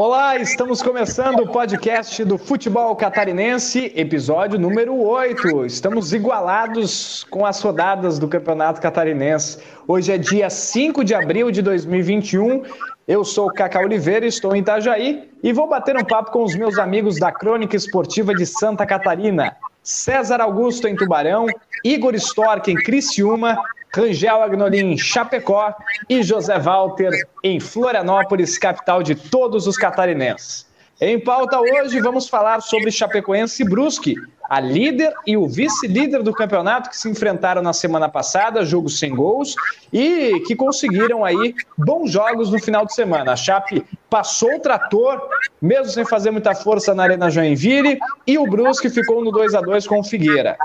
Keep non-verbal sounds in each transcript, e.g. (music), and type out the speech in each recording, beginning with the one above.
Olá, estamos começando o podcast do Futebol Catarinense, episódio número 8. Estamos igualados com as rodadas do Campeonato Catarinense. Hoje é dia 5 de abril de 2021. Eu sou o Cacá Oliveira, estou em Itajaí e vou bater um papo com os meus amigos da Crônica Esportiva de Santa Catarina. César Augusto em Tubarão, Igor Stork em Criciúma Rangel Agnolin em Chapecó e José Walter em Florianópolis, capital de todos os catarinenses. Em pauta hoje, vamos falar sobre Chapecoense e Brusque, a líder e o vice-líder do campeonato que se enfrentaram na semana passada, jogo sem gols, e que conseguiram aí bons jogos no final de semana. A Chape passou o trator, mesmo sem fazer muita força na Arena Joinville, e o Brusque ficou no 2 a 2 com o Figueira.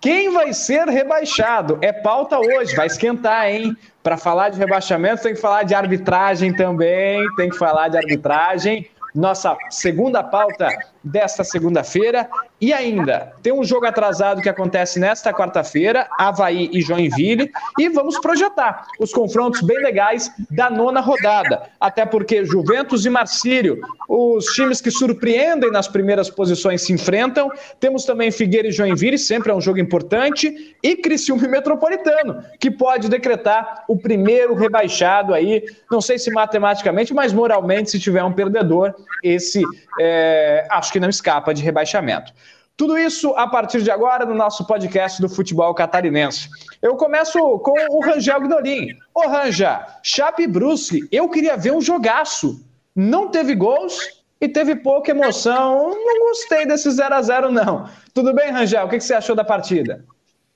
Quem vai ser rebaixado? É pauta hoje, vai esquentar, hein? Para falar de rebaixamento, tem que falar de arbitragem também, tem que falar de arbitragem nossa segunda pauta desta segunda-feira. E ainda, tem um jogo atrasado que acontece nesta quarta-feira, Havaí e Joinville, e vamos projetar os confrontos bem legais da nona rodada. Até porque Juventus e Marcílio, os times que surpreendem nas primeiras posições se enfrentam. Temos também Figueira e Joinville, sempre é um jogo importante, e Criciúma e Metropolitano, que pode decretar o primeiro rebaixado aí, não sei se matematicamente, mas moralmente, se tiver um perdedor, esse é, acho que não escapa de rebaixamento. Tudo isso a partir de agora no nosso podcast do futebol catarinense. Eu começo com o Rangel Gnolin. Ô Ranja, Chape Brusque, eu queria ver um jogaço. Não teve gols e teve pouca emoção. Não gostei desse 0 a 0 não. Tudo bem, Rangel? O que você achou da partida?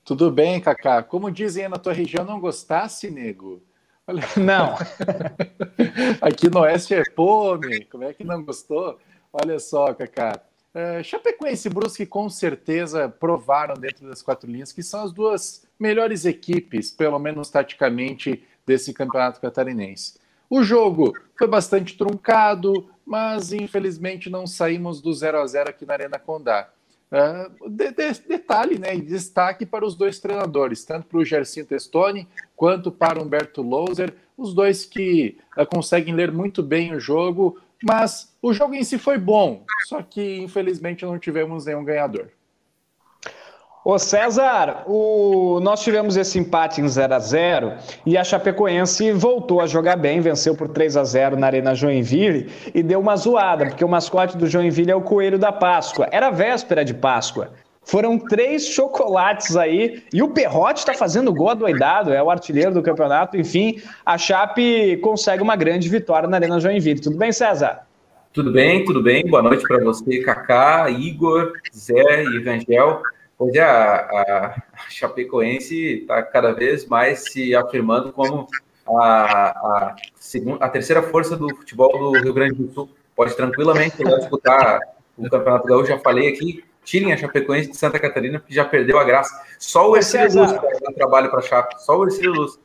Tudo bem, Kaká. Como dizem na tua região, não gostasse, nego? Olha... Não. (laughs) Aqui no Oeste é pome. Como é que não gostou? Olha só, Cacá. É, Chapecoense e Brusque com certeza provaram dentro das quatro linhas que são as duas melhores equipes, pelo menos taticamente, desse campeonato catarinense. O jogo foi bastante truncado, mas infelizmente não saímos do 0 a 0 aqui na Arena Condá. Uh, de, de, detalhe, né, destaque para os dois treinadores, tanto para o Gercinho Testoni quanto para o Humberto Louser, os dois que uh, conseguem ler muito bem o jogo, mas o jogo em si foi bom, só que infelizmente não tivemos nenhum ganhador. Ô César, o... nós tivemos esse empate em 0 a 0 e a Chapecoense voltou a jogar bem, venceu por 3 a 0 na Arena Joinville e deu uma zoada, porque o mascote do Joinville é o Coelho da Páscoa. Era véspera de Páscoa. Foram três chocolates aí e o Perrote está fazendo gol adoidado, é o artilheiro do campeonato. Enfim, a Chape consegue uma grande vitória na Arena Joinville. Tudo bem, César? Tudo bem, tudo bem. Boa noite para você, Kaká, Igor, Zé e Rangel. Pois é, a, a Chapecoense está cada vez mais se afirmando como a, a, a terceira força do futebol do Rio Grande do Sul. Pode tranquilamente disputar o Campeonato Gaúcho, já falei aqui, tirem a Chapecoense de Santa Catarina, porque já perdeu a graça. Só o Ercílio Luz faz trabalho para a Chape, só o Ercílio Luz.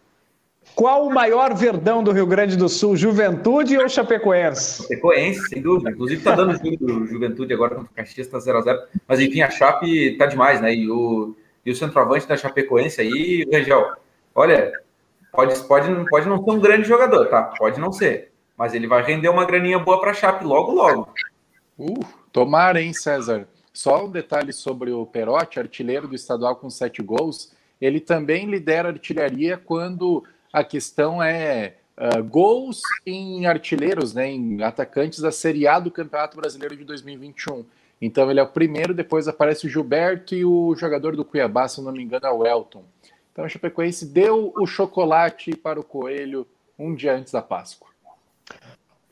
Qual o maior verdão do Rio Grande do Sul, Juventude ou Chapecoense? Chapecoense, sem dúvida. Inclusive está dando o Juventude agora contra o Caxias, está 0x0. Mas enfim, a Chape está demais, né? E o, e o centroavante da Chapecoense aí, Rangel, olha, pode, pode, pode não ser um grande jogador, tá? Pode não ser. Mas ele vai render uma graninha boa para a Chape logo, logo. Uh, tomara, hein, César? Só um detalhe sobre o Perotti, artilheiro do estadual com sete gols. Ele também lidera a artilharia quando a questão é uh, gols em artilheiros, né, em atacantes da Série A do Campeonato Brasileiro de 2021. Então ele é o primeiro, depois aparece o Gilberto e o jogador do Cuiabá, se não me engano, é o Elton. Então o Chapecoense deu o chocolate para o Coelho um dia antes da Páscoa.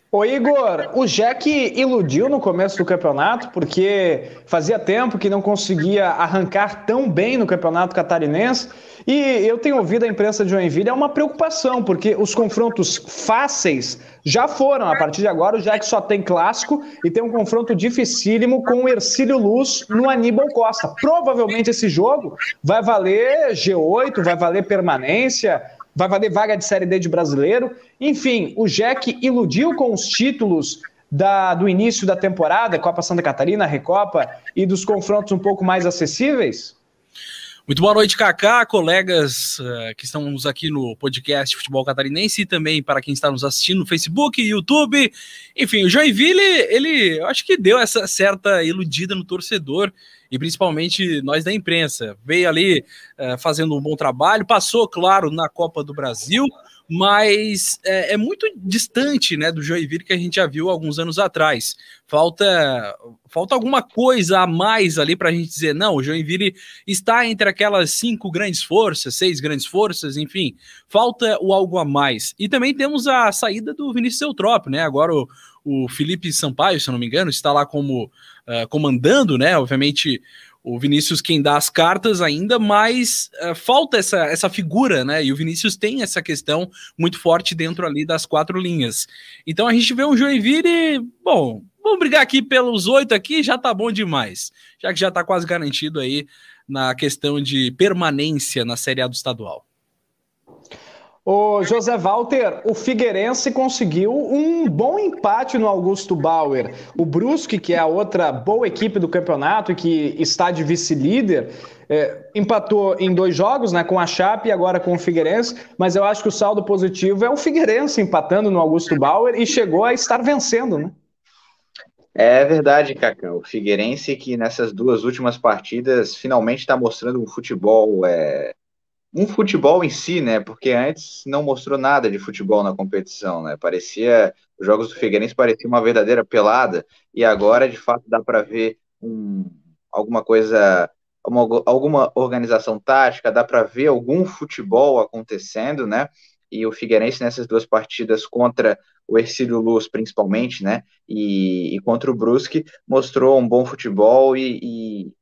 Ô Igor, o Jack iludiu no começo do campeonato porque fazia tempo que não conseguia arrancar tão bem no campeonato catarinense. E eu tenho ouvido a imprensa de Joinville, é uma preocupação, porque os confrontos fáceis já foram. A partir de agora, o Jack só tem clássico e tem um confronto dificílimo com o Ercílio Luz no Aníbal Costa. Provavelmente esse jogo vai valer G8, vai valer permanência vai valer vaga de Série D de brasileiro. Enfim, o Jack iludiu com os títulos da, do início da temporada, Copa Santa Catarina, Recopa, e dos confrontos um pouco mais acessíveis? Muito boa noite, Kaká, colegas uh, que estamos aqui no podcast Futebol Catarinense e também para quem está nos assistindo no Facebook, YouTube. Enfim, o Joinville, ele, eu acho que deu essa certa iludida no torcedor e principalmente nós da imprensa. Veio ali uh, fazendo um bom trabalho, passou, claro, na Copa do Brasil, mas é, é, muito distante né, do Joinville que a gente já viu alguns anos atrás. Falta, falta alguma coisa a mais ali para a gente dizer, não, o Joinville está entre aquelas cinco grandes forças, seis grandes forças, enfim, falta o algo a mais. E também temos a saída do Vinícius Eutrópio, né? Agora o, o Felipe Sampaio, se eu não me engano, está lá como uh, comandando, né? Obviamente o Vinícius quem dá as cartas ainda, mas uh, falta essa, essa figura, né? E o Vinícius tem essa questão muito forte dentro ali das quatro linhas. Então a gente vê um Joinville, bom, vamos brigar aqui pelos oito aqui, já tá bom demais, já que já tá quase garantido aí na questão de permanência na Série A do estadual. O José Walter, o Figueirense conseguiu um bom empate no Augusto Bauer. O Brusque, que é a outra boa equipe do campeonato e que está de vice-líder, é, empatou em dois jogos, né, com a Chape e agora com o Figueirense, mas eu acho que o saldo positivo é o Figueirense empatando no Augusto Bauer e chegou a estar vencendo, né? É verdade, Cacão. O Figueirense que nessas duas últimas partidas finalmente está mostrando um futebol é, um futebol em si, né? Porque antes não mostrou nada de futebol na competição, né? Parecia os jogos do Figueirense pareciam uma verdadeira pelada e agora de fato dá para ver um, alguma coisa, uma, alguma organização tática, dá para ver algum futebol acontecendo, né? E o Figueirense nessas duas partidas contra o Ercílio Luz, principalmente, né? E, e contra o Brusque, mostrou um bom futebol e, e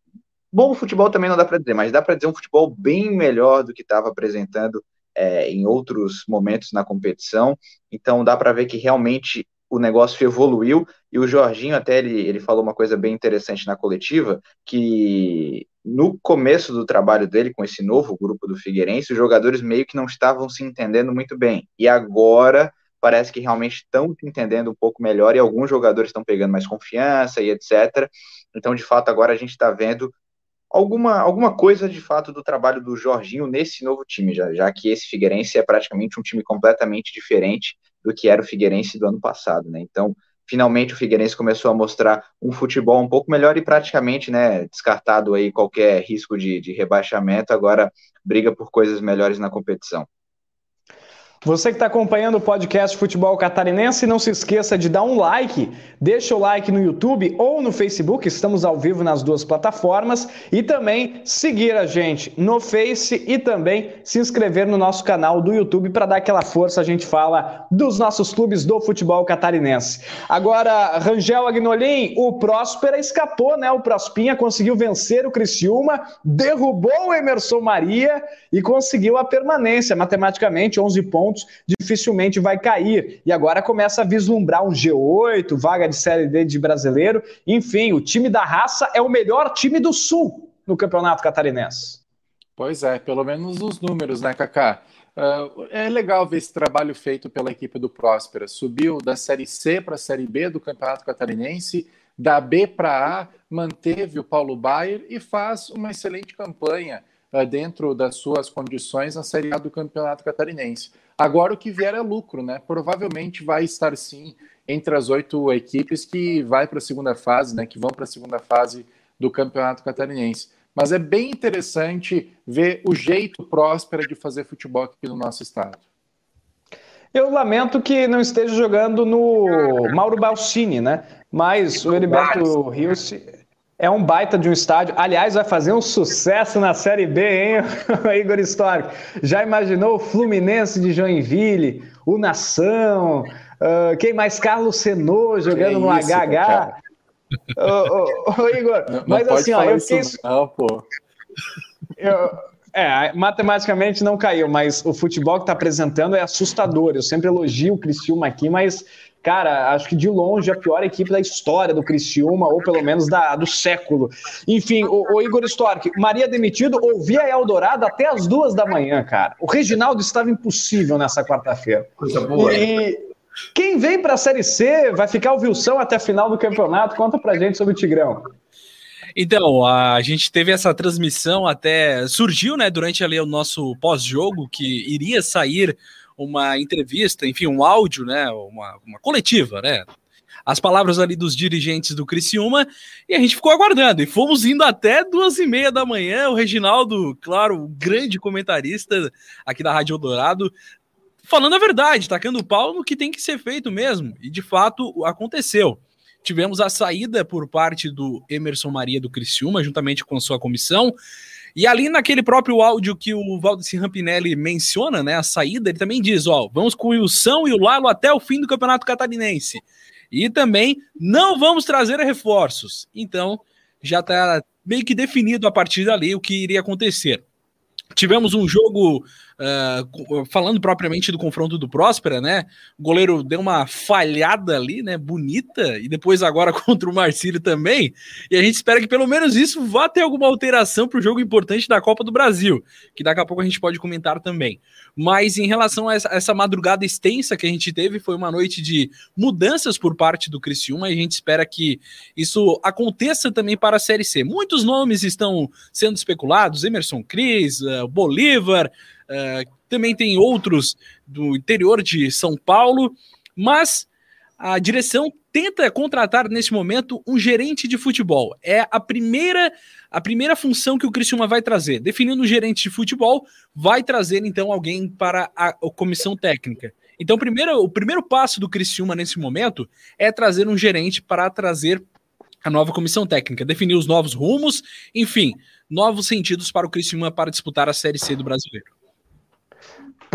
Bom futebol também não dá para dizer, mas dá para dizer um futebol bem melhor do que estava apresentando é, em outros momentos na competição. Então dá para ver que realmente o negócio evoluiu e o Jorginho até ele, ele falou uma coisa bem interessante na coletiva que no começo do trabalho dele com esse novo grupo do Figueirense os jogadores meio que não estavam se entendendo muito bem e agora parece que realmente estão se entendendo um pouco melhor e alguns jogadores estão pegando mais confiança e etc. Então de fato agora a gente está vendo alguma, alguma coisa de fato do trabalho do Jorginho nesse novo time, já, já que esse Figueirense é praticamente um time completamente diferente do que era o Figueirense do ano passado, né? Então, finalmente o Figueirense começou a mostrar um futebol um pouco melhor e praticamente, né, descartado aí qualquer risco de, de rebaixamento, agora briga por coisas melhores na competição. Você que está acompanhando o podcast Futebol Catarinense, não se esqueça de dar um like, deixa o like no YouTube ou no Facebook, estamos ao vivo nas duas plataformas, e também seguir a gente no Face e também se inscrever no nosso canal do YouTube para dar aquela força. A gente fala dos nossos clubes do futebol catarinense. Agora, Rangel Agnolim, o Próspera escapou, né? O Prospinha conseguiu vencer o Criciúma, derrubou o Emerson Maria e conseguiu a permanência matematicamente, 11 pontos pontos, dificilmente vai cair. E agora começa a vislumbrar um G8, vaga de Série D de brasileiro. Enfim, o time da raça é o melhor time do Sul no Campeonato Catarinense. Pois é, pelo menos os números, né, Kaká? Uh, é legal ver esse trabalho feito pela equipe do Próspera. Subiu da Série C para a Série B do Campeonato Catarinense, da B para A, manteve o Paulo Baier e faz uma excelente campanha uh, dentro das suas condições na Série A do Campeonato Catarinense. Agora o que vier é lucro, né? Provavelmente vai estar sim entre as oito equipes que vai para a segunda fase, né? Que vão para a segunda fase do Campeonato Catarinense. Mas é bem interessante ver o jeito próspero de fazer futebol aqui no nosso estado. Eu lamento que não esteja jogando no Mauro Balsini, né? Mas o Heriberto Rios é um baita de um estádio. Aliás, vai fazer um sucesso na Série B, hein, (laughs) Igor Histórico? Já imaginou o Fluminense de Joinville, o Nação, uh, quem mais? Carlos Senô jogando no isso, HH. Ô, ô, ô, Igor, não, mas não assim, ó, eu fiquei. Não, pô. Eu, é, matematicamente não caiu, mas o futebol que está apresentando é assustador. Eu sempre elogio o Criciúma aqui, mas cara, acho que de longe a pior equipe da história do Criciúma, ou pelo menos da, do século. Enfim, o, o Igor Stork, Maria demitido, ouvia Eldorado até as duas da manhã, cara. O Reginaldo estava impossível nessa quarta-feira. Coisa boa. E quem vem para a Série C vai ficar o Vilsão até a final do campeonato? Conta pra gente sobre o Tigrão. Então, a gente teve essa transmissão até surgiu, né, durante ali o nosso pós-jogo que iria sair uma entrevista, enfim, um áudio, né, uma, uma coletiva, né, as palavras ali dos dirigentes do Criciúma e a gente ficou aguardando. E fomos indo até duas e meia da manhã. O Reginaldo, claro, grande comentarista aqui da Rádio Eldorado, falando a verdade, tacando o pau no que tem que ser feito mesmo. E de fato aconteceu. Tivemos a saída por parte do Emerson Maria do Criciúma, juntamente com sua comissão. E ali naquele próprio áudio que o Valdeci Rampinelli menciona, né, a saída, ele também diz, ó, vamos com o Wilson e o Lalo até o fim do Campeonato Catarinense. E também não vamos trazer reforços. Então, já está meio que definido a partir dali o que iria acontecer. Tivemos um jogo Uh, falando propriamente do confronto do Próspera, né? O goleiro deu uma falhada ali, né? Bonita, e depois agora (laughs) contra o Marcílio também. E a gente espera que pelo menos isso vá ter alguma alteração para o jogo importante da Copa do Brasil, que daqui a pouco a gente pode comentar também. Mas em relação a essa, essa madrugada extensa que a gente teve, foi uma noite de mudanças por parte do Criciúma, e a gente espera que isso aconteça também para a Série C. Muitos nomes estão sendo especulados: Emerson Cris, uh, Bolívar. Uh, também tem outros do interior de São Paulo, mas a direção tenta contratar nesse momento um gerente de futebol. É a primeira a primeira função que o Criciúma vai trazer. Definindo um gerente de futebol, vai trazer então alguém para a, a comissão técnica. Então, primeiro, o primeiro passo do Criciúma nesse momento é trazer um gerente para trazer a nova comissão técnica, definir os novos rumos, enfim, novos sentidos para o Criciúma para disputar a Série C do Brasileiro.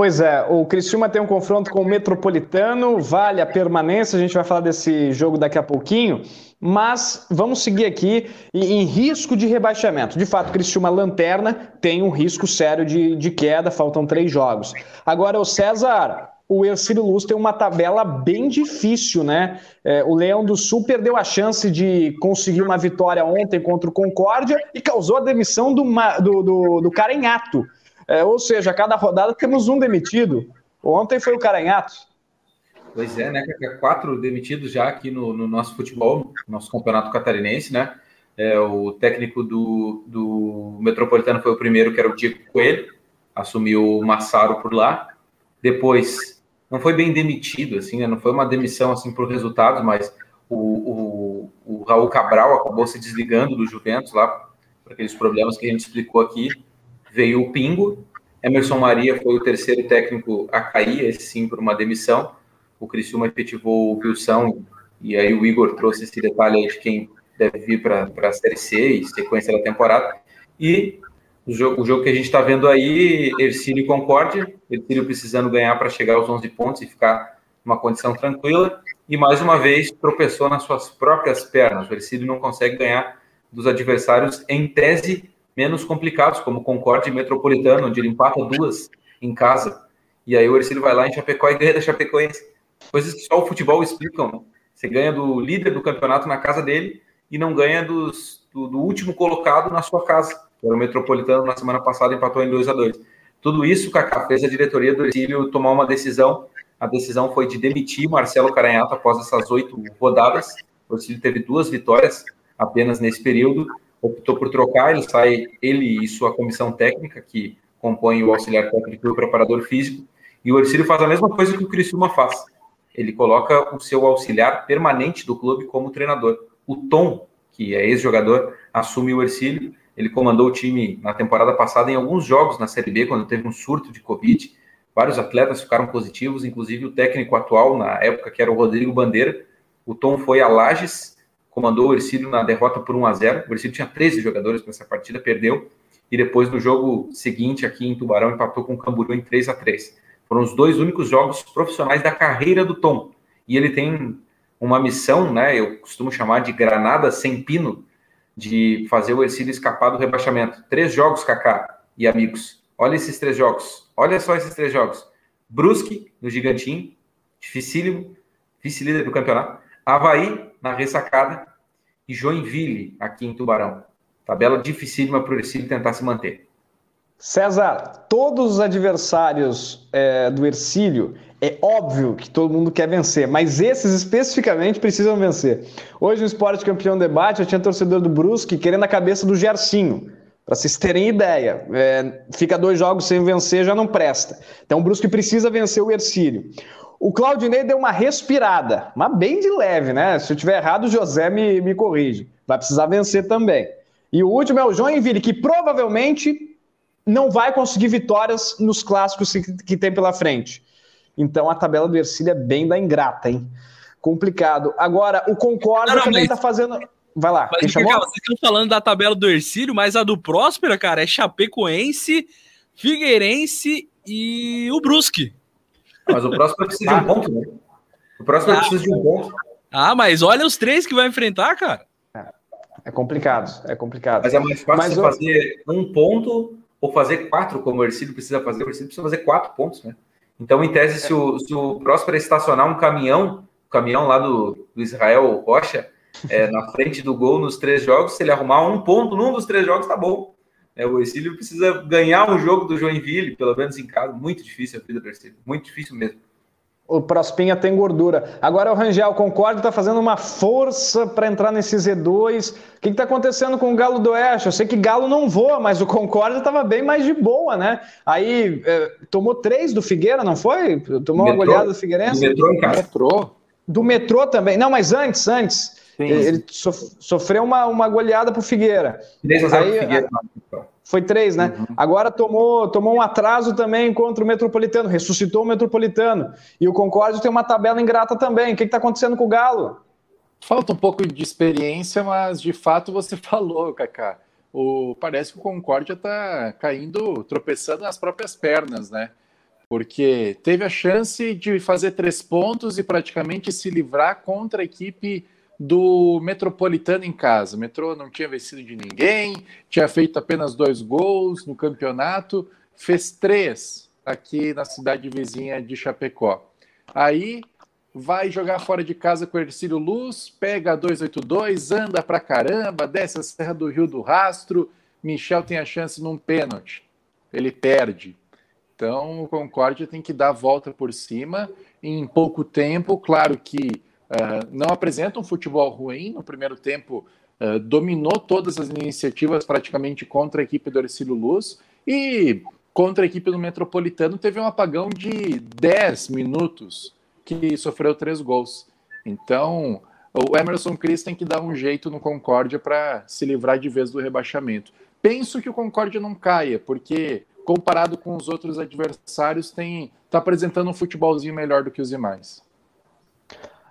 Pois é, o Criciúma tem um confronto com o Metropolitano, vale a permanência, a gente vai falar desse jogo daqui a pouquinho, mas vamos seguir aqui em risco de rebaixamento. De fato, o Criciúma Lanterna tem um risco sério de, de queda, faltam três jogos. Agora, o César, o Ercílio Luz tem uma tabela bem difícil, né? É, o Leão do Sul perdeu a chance de conseguir uma vitória ontem contra o Concórdia e causou a demissão do, do, do, do. É, ou seja, a cada rodada temos um demitido. Ontem foi o Caranhato. Pois é, né? Quatro demitidos já aqui no, no nosso futebol, no nosso campeonato catarinense, né? É, o técnico do, do Metropolitano foi o primeiro, que era o Diego Coelho, assumiu o Massaro por lá. Depois, não foi bem demitido, assim, né? Não foi uma demissão assim por resultados, mas o, o, o Raul Cabral acabou se desligando do Juventus lá, por aqueles problemas que a gente explicou aqui veio o Pingo, Emerson Maria foi o terceiro técnico a cair, esse sim, por uma demissão. O Criciúma efetivou o Wilson, e aí o Igor trouxe esse detalhe aí de quem deve vir para a Série C e sequência da temporada. E o jogo, o jogo que a gente está vendo aí, Ercílio e Concórdia, Ercílio precisando ganhar para chegar aos 11 pontos e ficar numa condição tranquila, e mais uma vez tropeçou nas suas próprias pernas. O Ercílio não consegue ganhar dos adversários em tese menos complicados, como Concorde Metropolitano, onde ele empata duas em casa. E aí o Ercílio vai lá em Chapecó e ganha da Chapecoense. Coisas que só o futebol explicam. Você ganha do líder do campeonato na casa dele e não ganha dos, do, do, último colocado na sua casa. Era o Metropolitano na semana passada empatou em 2 a 2 Tudo isso, Kaká, fez a diretoria do Ercílio tomar uma decisão. A decisão foi de demitir Marcelo Caranhato após essas oito rodadas. O Ercílio teve duas vitórias apenas nesse período optou por trocar, ele sai, ele e sua comissão técnica, que compõe o auxiliar técnico e o preparador físico, e o Ercílio faz a mesma coisa que o Criciúma faz. Ele coloca o seu auxiliar permanente do clube como treinador. O Tom, que é ex-jogador, assume o Ercílio. Ele comandou o time na temporada passada em alguns jogos na Série B, quando teve um surto de Covid. Vários atletas ficaram positivos, inclusive o técnico atual, na época, que era o Rodrigo Bandeira. O Tom foi a Lages comandou o Ercílio na derrota por 1 a 0 O Ercílio tinha 13 jogadores nessa partida, perdeu. E depois, no jogo seguinte, aqui em Tubarão, empatou com o Camboriú em 3 a 3 Foram os dois únicos jogos profissionais da carreira do Tom. E ele tem uma missão, né? Eu costumo chamar de granada sem pino, de fazer o Ercílio escapar do rebaixamento. Três jogos, Kaká e amigos. Olha esses três jogos. Olha só esses três jogos. Brusque, no Gigantinho, dificílimo, vice-líder do campeonato. Havaí, na ressacada, e Joinville, aqui em Tubarão. Tabela dificílima para o Ercílio tentar se manter. César, todos os adversários é, do Ercílio É óbvio que todo mundo quer vencer, mas esses especificamente precisam vencer. Hoje no Esporte Campeão Debate, eu tinha torcedor do Brusque querendo a cabeça do Gercinho. Para vocês terem ideia, é, fica dois jogos sem vencer, já não presta. Então o Brusque precisa vencer o Ercílio. O Claudinei deu uma respirada, mas bem de leve, né? Se eu tiver errado, o José me, me corrige. Vai precisar vencer também. E o último é o Joinville, que provavelmente não vai conseguir vitórias nos clássicos que, que tem pela frente. Então a tabela do Ercílio é bem da ingrata, hein? Complicado. Agora, o Concórdia não, também está fazendo. Vai lá, mas, quem chamou? Vocês estão falando da tabela do Ercílio, mas a do Próspera, cara, é Chapecoense, Figueirense e o Brusque. Mas o próximo precisa de um ponto, né? O próximo ah, precisa de um ponto. Ah, mas olha os três que vai enfrentar, cara. É, é complicado, é complicado. Mas é mais fácil mas, fazer um ponto ou fazer quatro, como o Ercílio precisa fazer. O Ercílio precisa fazer quatro pontos, né? Então, em tese, se o, se o Próspero estacionar um caminhão, o caminhão lá do, do Israel Rocha, é, na frente do gol nos três jogos, se ele arrumar um ponto num dos três jogos, tá bom. É, o Ercílio precisa ganhar um jogo do Joinville, pelo menos em casa. Muito difícil a vida do Ercílio, muito difícil mesmo. O Prospinha tem gordura. Agora o Rangel Concorde está fazendo uma força para entrar nesse Z2. O que está acontecendo com o Galo do Oeste? Eu sei que Galo não voa, mas o Concorde estava bem mais de boa, né? Aí é, tomou três do Figueira, não foi? Tomou uma goleada do Figueirense? Do metrô, em casa. metrô. Do metrô também. Não, mas antes, antes. Sim. Ele sofreu uma, uma goleada pro Figueira. 3 a 0 Aí, Figueira. Foi três, né? Uhum. Agora tomou, tomou um atraso também contra o Metropolitano, ressuscitou o Metropolitano. E o Concórdia tem uma tabela ingrata também. O que está acontecendo com o Galo? Falta um pouco de experiência, mas de fato você (laughs) falou, Kaká. O, parece que o Concórdia está caindo, tropeçando nas próprias pernas, né? Porque teve a chance de fazer três pontos e praticamente se livrar contra a equipe do Metropolitano em casa. O Metrô não tinha vencido de ninguém, tinha feito apenas dois gols no campeonato, fez três aqui na cidade vizinha de Chapecó. Aí vai jogar fora de casa com o Ercílio Luz, pega a 282, anda pra caramba, desce a Serra do Rio do Rastro, Michel tem a chance num pênalti. Ele perde. Então o Concórdia tem que dar a volta por cima em pouco tempo. Claro que uh, não apresenta um futebol ruim. No primeiro tempo, uh, dominou todas as iniciativas praticamente contra a equipe do Ercílio Luz e contra a equipe do Metropolitano teve um apagão de 10 minutos que sofreu três gols. Então, o Emerson Cris tem que dar um jeito no Concórdia para se livrar de vez do rebaixamento. Penso que o Concórdia não caia, porque comparado com os outros adversários, tem está apresentando um futebolzinho melhor do que os demais.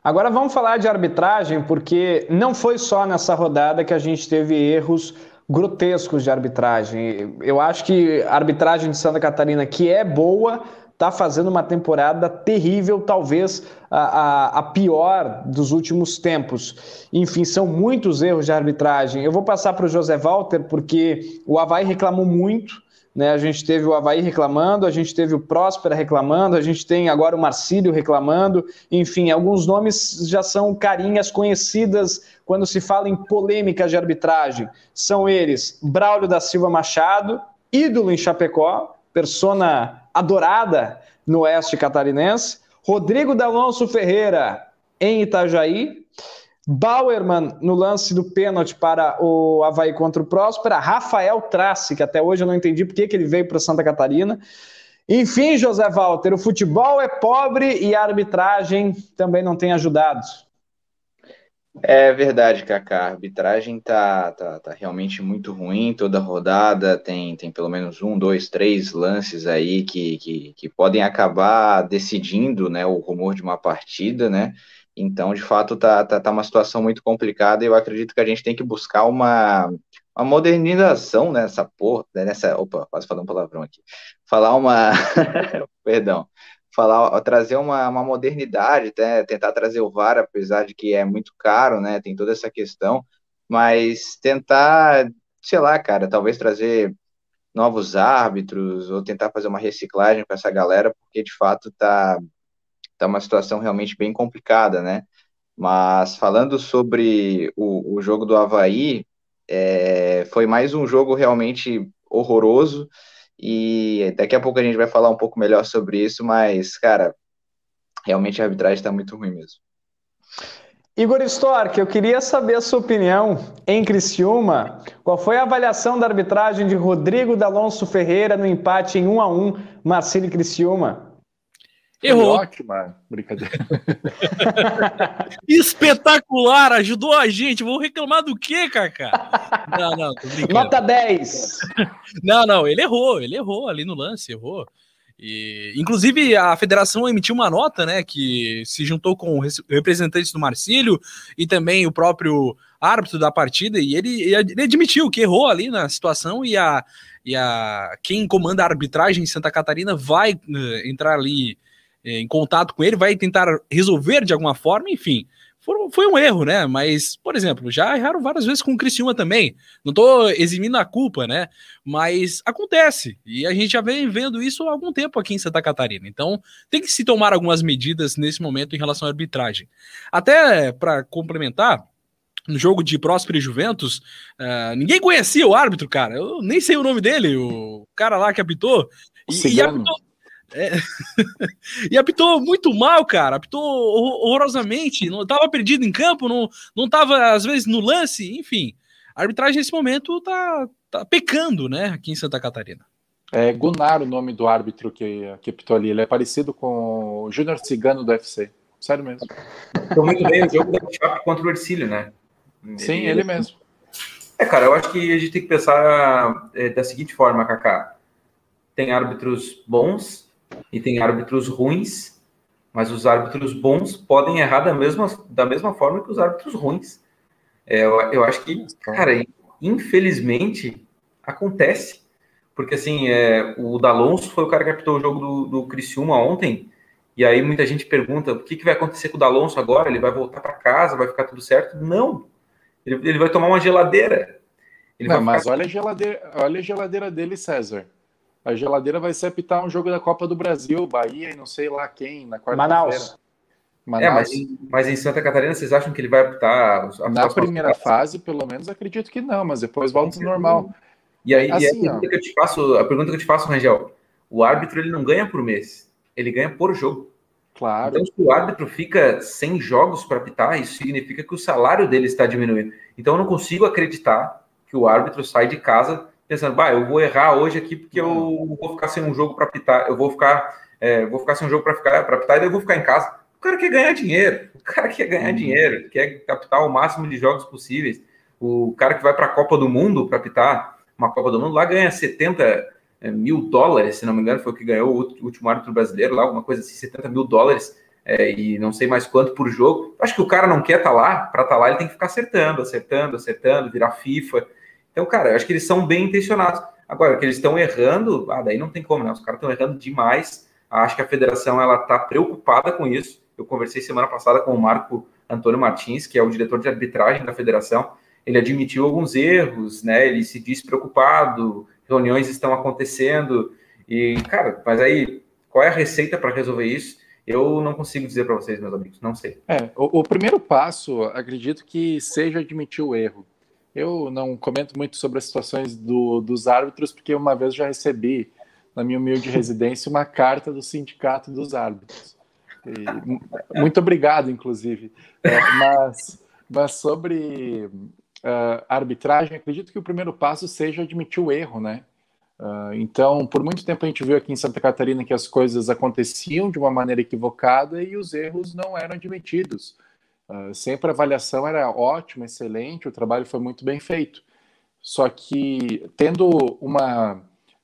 Agora vamos falar de arbitragem, porque não foi só nessa rodada que a gente teve erros grotescos de arbitragem. Eu acho que a arbitragem de Santa Catarina, que é boa, está fazendo uma temporada terrível, talvez a, a, a, pior dos últimos tempos. Enfim, são muitos erros de arbitragem. Eu vou passar para o José Walter, porque o Havaí reclamou muito né? A gente teve o Havaí reclamando, a gente teve o Próspera reclamando, a gente tem agora o Marcílio reclamando, enfim, alguns nomes já são carinhas conhecidas quando se fala em polêmicas de arbitragem. São eles Braulio da Silva Machado, ídolo em Chapecó, persona adorada no oeste catarinense, Rodrigo D'Alonso Ferreira em Itajaí, Bauerman no lance do pênalti para o Havaí contra o Próspera, Rafael Trace, que até hoje eu não entendi por que, que ele veio para Santa Catarina. Enfim, José Walter, o futebol é pobre e a arbitragem também não tem ajudado. É verdade, Kaká. A arbitragem tá, tá, tá realmente muito ruim. Toda rodada tem, tem pelo menos um, dois, três lances aí que, que, que podem acabar decidindo né, o rumor de uma partida, né? Então, de fato, tá, tá, tá uma situação muito complicada e eu acredito que a gente tem que buscar uma, uma modernização nessa porra, né, nessa, opa, quase falando um palavrão aqui, falar uma, (laughs) perdão, falar, trazer uma, uma modernidade, né, tentar trazer o VAR, apesar de que é muito caro, né, tem toda essa questão, mas tentar, sei lá, cara, talvez trazer novos árbitros ou tentar fazer uma reciclagem com essa galera, porque de fato tá tá uma situação realmente bem complicada, né? Mas falando sobre o, o jogo do Havaí, é, foi mais um jogo realmente horroroso, e daqui a pouco a gente vai falar um pouco melhor sobre isso, mas, cara, realmente a arbitragem está muito ruim mesmo. Igor Stork, eu queria saber a sua opinião em Criciúma. Qual foi a avaliação da arbitragem de Rodrigo D'Alonso Ferreira no empate em 1 a 1 Marcílio Criciúma? Errou. Ótima, brincadeira. (laughs) Espetacular, ajudou a gente. Vou reclamar do quê, Kaká? Não, não, Nota 10. Não, não, ele errou, ele errou ali no lance, errou. E, inclusive, a federação emitiu uma nota, né, que se juntou com representantes do Marcílio e também o próprio árbitro da partida, e ele, ele admitiu que errou ali na situação e a, e a quem comanda a arbitragem em Santa Catarina vai uh, entrar ali uh, em contato com ele, vai tentar resolver de alguma forma, enfim foi um erro, né? Mas, por exemplo, já erraram várias vezes com o Criciúma também. Não estou eximindo a culpa, né? Mas acontece. E a gente já vem vendo isso há algum tempo aqui em Santa Catarina. Então, tem que se tomar algumas medidas nesse momento em relação à arbitragem. Até para complementar, no jogo de Próspero e Juventus, uh, ninguém conhecia o árbitro, cara. Eu nem sei o nome dele, o cara lá que apitou. E, e apitou, é... (laughs) e apitou muito mal, cara. Apitou horrorosamente. Não tava perdido em campo, não, não tava, às vezes, no lance, enfim. A arbitragem nesse momento tá, tá pecando, né, aqui em Santa Catarina. É Gunnar o nome do árbitro que, que apitou ali. Ele é parecido com o Júnior Cigano do UFC. Sério mesmo. Ficou muito bem o jogo da Chape contra o Ercílio, né? Sim, ele, ele mesmo. É, cara, eu acho que a gente tem que pensar é, da seguinte forma, Kaká. Tem árbitros bons e tem árbitros ruins, mas os árbitros bons podem errar da mesma, da mesma forma que os árbitros ruins. É, eu, eu acho que, cara, infelizmente acontece. Porque assim, é, o Dalonso foi o cara que captou o jogo do, do Criciúma ontem, e aí muita gente pergunta: o que, que vai acontecer com o Dalonso agora? Ele vai voltar para casa, vai ficar tudo certo? Não. Ele, ele vai tomar uma geladeira. Ele Não, mas ficar... olha, a geladeira, olha a geladeira dele, César. A geladeira vai ser apitar um jogo da Copa do Brasil, Bahia e não sei lá quem, na quarta-feira. Manaus. Manaus. É, mas, mas, em Santa Catarina, vocês acham que ele vai apitar? Na primeira fase, pelo menos, acredito que não, mas depois volta ao normal. E aí, assim, e a, pergunta que eu te faço, a pergunta que eu te faço, Rangel, o árbitro ele não ganha por mês, ele ganha por jogo. Claro. Então, se o árbitro fica sem jogos para apitar, isso significa que o salário dele está diminuindo. Então, eu não consigo acreditar que o árbitro sai de casa pensando, bah, eu vou errar hoje aqui porque eu vou ficar sem um jogo para apitar, eu vou ficar, é, vou ficar sem um jogo para ficar para apitar e daí eu vou ficar em casa. O cara quer ganhar dinheiro, o cara quer ganhar uhum. dinheiro, quer captar o máximo de jogos possíveis. O cara que vai para a Copa do Mundo para apitar uma Copa do Mundo lá ganha 70 é, mil dólares, se não me engano, foi o que ganhou o último árbitro brasileiro lá, alguma coisa assim, 70 mil dólares. É, e não sei mais quanto por jogo. Acho que o cara não quer estar tá lá, para estar tá lá ele tem que ficar acertando, acertando, acertando, virar FIFA. Então, cara, eu acho que eles são bem intencionados. Agora, que eles estão errando, ah, daí não tem como, né? Os caras estão errando demais. Acho que a federação ela está preocupada com isso. Eu conversei semana passada com o Marco Antônio Martins, que é o diretor de arbitragem da federação. Ele admitiu alguns erros, né? Ele se disse preocupado, reuniões estão acontecendo. E, cara, mas aí, qual é a receita para resolver isso? Eu não consigo dizer para vocês, meus amigos, não sei. É, o, o primeiro passo, acredito que seja admitir o erro. Eu não comento muito sobre as situações do, dos árbitros, porque uma vez já recebi, na minha humilde residência, uma carta do sindicato dos árbitros. E, muito obrigado, inclusive. É, mas, mas sobre uh, arbitragem, acredito que o primeiro passo seja admitir o erro, né? Uh, então, por muito tempo a gente viu aqui em Santa Catarina que as coisas aconteciam de uma maneira equivocada e os erros não eram admitidos. Uh, sempre a avaliação era ótima, excelente, o trabalho foi muito bem feito. Só que tendo uma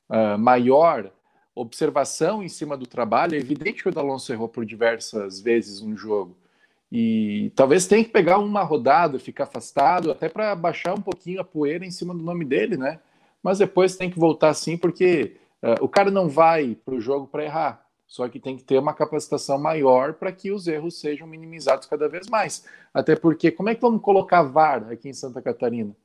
uh, maior observação em cima do trabalho, é evidente que o Alonso errou por diversas vezes no jogo. E talvez tenha que pegar uma rodada, ficar afastado, até para baixar um pouquinho a poeira em cima do nome dele, né? Mas depois tem que voltar sim, porque uh, o cara não vai para o jogo para errar. Só que tem que ter uma capacitação maior para que os erros sejam minimizados cada vez mais. Até porque, como é que vamos colocar VAR aqui em Santa Catarina?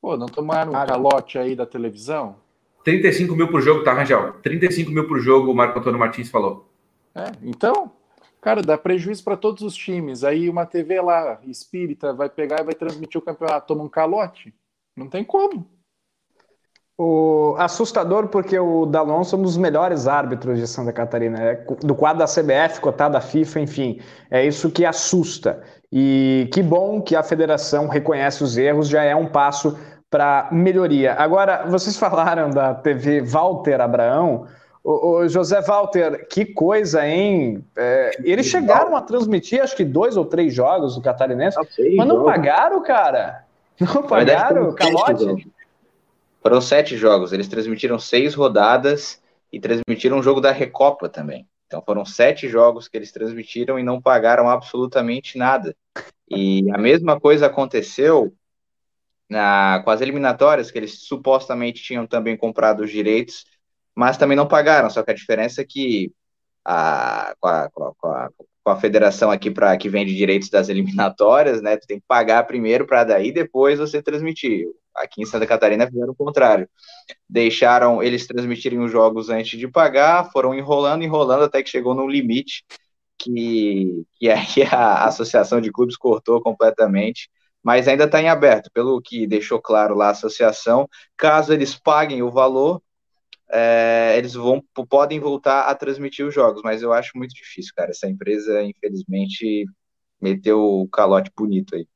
Pô, não tomaram um calote aí da televisão? 35 mil por jogo, tá, Rangel? 35 mil por jogo, o Marco Antônio Martins falou. É, então, cara, dá prejuízo para todos os times. Aí uma TV lá, espírita, vai pegar e vai transmitir o campeonato, toma um calote? Não tem como. O assustador porque o D'Alonso é um dos melhores árbitros de Santa Catarina, é do quadro da CBF, cotado da FIFA, enfim, é isso que assusta. E que bom que a federação reconhece os erros, já é um passo para melhoria. Agora, vocês falaram da TV Walter Abraão. O, José Walter, que coisa, hein? É, eles chegaram a transmitir, acho que dois ou três jogos do Catarinense, mas não pagaram, cara. Não pagaram, calote. Foram sete jogos. Eles transmitiram seis rodadas e transmitiram um jogo da Recopa também. Então foram sete jogos que eles transmitiram e não pagaram absolutamente nada. E a mesma coisa aconteceu na, com as eliminatórias, que eles supostamente tinham também comprado os direitos, mas também não pagaram. Só que a diferença é que a, com, a, com, a, com a federação aqui para que vende direitos das (laughs) eliminatórias, né? Tu tem que pagar primeiro para daí depois você transmitir. Aqui em Santa Catarina fizeram o contrário. Deixaram eles transmitirem os jogos antes de pagar, foram enrolando, enrolando, até que chegou num limite que, que aí (laughs) a Associação de Clubes cortou completamente, mas ainda está em aberto, pelo que deixou claro lá a associação, caso eles paguem o valor, é, eles vão podem voltar a transmitir os jogos, mas eu acho muito difícil, cara. Essa empresa, infelizmente, meteu o calote bonito aí.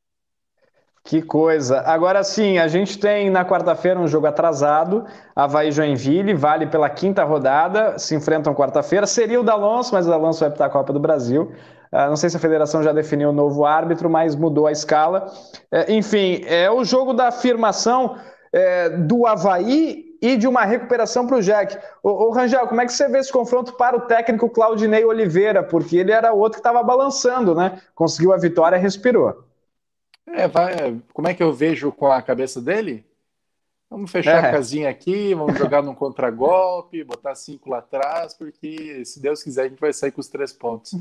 Que coisa. Agora sim, a gente tem na quarta-feira um jogo atrasado, Havaí Joinville, vale pela quinta rodada, se enfrentam quarta-feira. Seria o D'Alonso, mas o D'Alonso vai para a Copa do Brasil. Uh, não sei se a federação já definiu o novo árbitro, mas mudou a escala. Uh, enfim, é o jogo da afirmação uh, do Havaí e de uma recuperação para o Jack. Ô, Rangel, como é que você vê esse confronto para o técnico Claudinei Oliveira? Porque ele era outro que estava balançando, né? Conseguiu a vitória, respirou. É, vai, como é que eu vejo com a cabeça dele? Vamos fechar é. a casinha aqui, vamos jogar num contragolpe, botar cinco lá atrás, porque se Deus quiser a gente vai sair com os três pontos.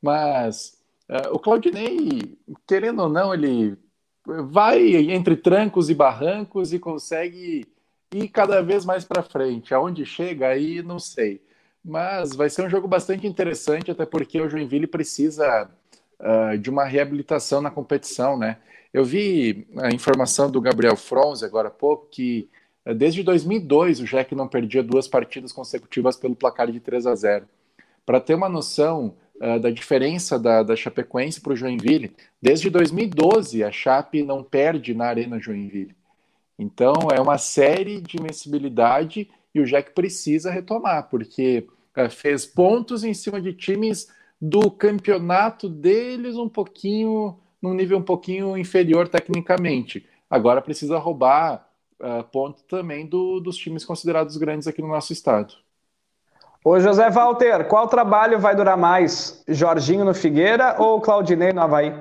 Mas uh, o Claudinei, querendo ou não, ele vai entre trancos e barrancos e consegue ir cada vez mais para frente. Aonde chega aí, não sei. Mas vai ser um jogo bastante interessante, até porque o Joinville precisa uh, de uma reabilitação na competição, né? Eu vi a informação do Gabriel Fronze agora há pouco que uh, desde 2002 o Jack não perdia duas partidas consecutivas pelo placar de 3 a 0. Para ter uma noção uh, da diferença da, da Chapecoense para o Joinville, desde 2012 a Chape não perde na Arena Joinville. Então é uma série de invencibilidade e o Jack precisa retomar, porque fez pontos em cima de times do campeonato deles um pouquinho, num nível um pouquinho inferior tecnicamente. Agora precisa roubar uh, ponto também do, dos times considerados grandes aqui no nosso estado. Ô José Walter, qual trabalho vai durar mais? Jorginho no Figueira ou Claudinei no Havaí?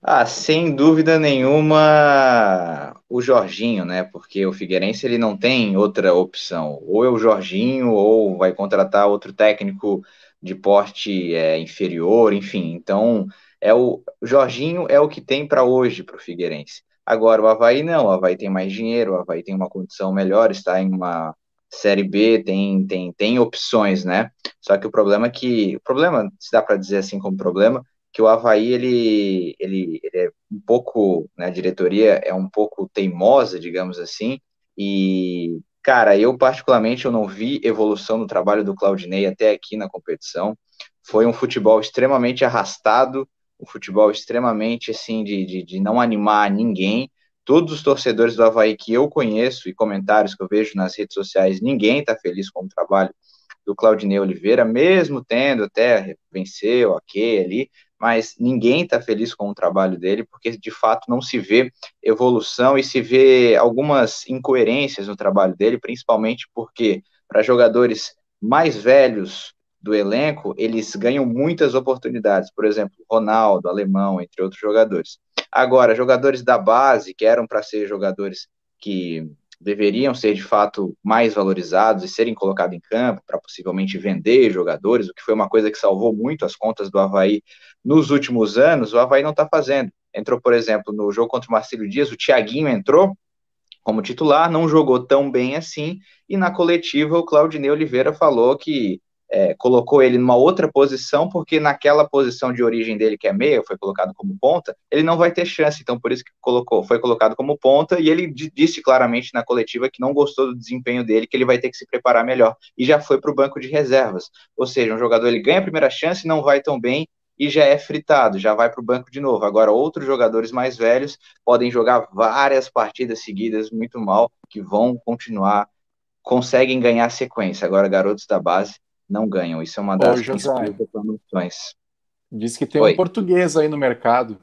Ah, sem dúvida nenhuma o Jorginho, né? Porque o Figueirense ele não tem outra opção. Ou é o Jorginho, ou vai contratar outro técnico de porte é, inferior, enfim. Então, é o, o Jorginho é o que tem para hoje para o Figueirense. Agora, o Havaí não, o Havaí tem mais dinheiro, o Havaí tem uma condição melhor, está em uma Série B, tem, tem, tem opções, né? Só que o problema é que, o problema, se dá para dizer assim como problema, que o Havaí, ele, ele, ele é um pouco, né, a diretoria é um pouco teimosa, digamos assim, e Cara, eu particularmente eu não vi evolução no trabalho do Claudinei até aqui na competição. Foi um futebol extremamente arrastado, um futebol extremamente assim de, de, de não animar ninguém. Todos os torcedores do Havaí que eu conheço e comentários que eu vejo nas redes sociais, ninguém está feliz com o trabalho do Claudinei Oliveira, mesmo tendo até venceu, ok, ali, mas ninguém está feliz com o trabalho dele, porque de fato não se vê evolução e se vê algumas incoerências no trabalho dele, principalmente porque para jogadores mais velhos do elenco, eles ganham muitas oportunidades, por exemplo, Ronaldo, Alemão, entre outros jogadores. Agora, jogadores da base, que eram para ser jogadores que deveriam ser de fato mais valorizados e serem colocados em campo para possivelmente vender jogadores, o que foi uma coisa que salvou muito as contas do Havaí nos últimos anos, o Havaí não está fazendo. Entrou, por exemplo, no jogo contra o Marcelo Dias, o Thiaguinho entrou como titular, não jogou tão bem assim, e na coletiva o Claudinei Oliveira falou que é, colocou ele numa outra posição, porque naquela posição de origem dele, que é meia, foi colocado como ponta, ele não vai ter chance, então por isso que colocou, foi colocado como ponta, e ele disse claramente na coletiva que não gostou do desempenho dele, que ele vai ter que se preparar melhor, e já foi para o banco de reservas, ou seja, um jogador ele ganha a primeira chance, não vai tão bem, e já é fritado, já vai para o banco de novo. Agora, outros jogadores mais velhos podem jogar várias partidas seguidas muito mal, que vão continuar, conseguem ganhar sequência. Agora, garotos da base não ganham. Isso é uma das Ô, principais reclamações. Diz que tem Oi. um português aí no mercado.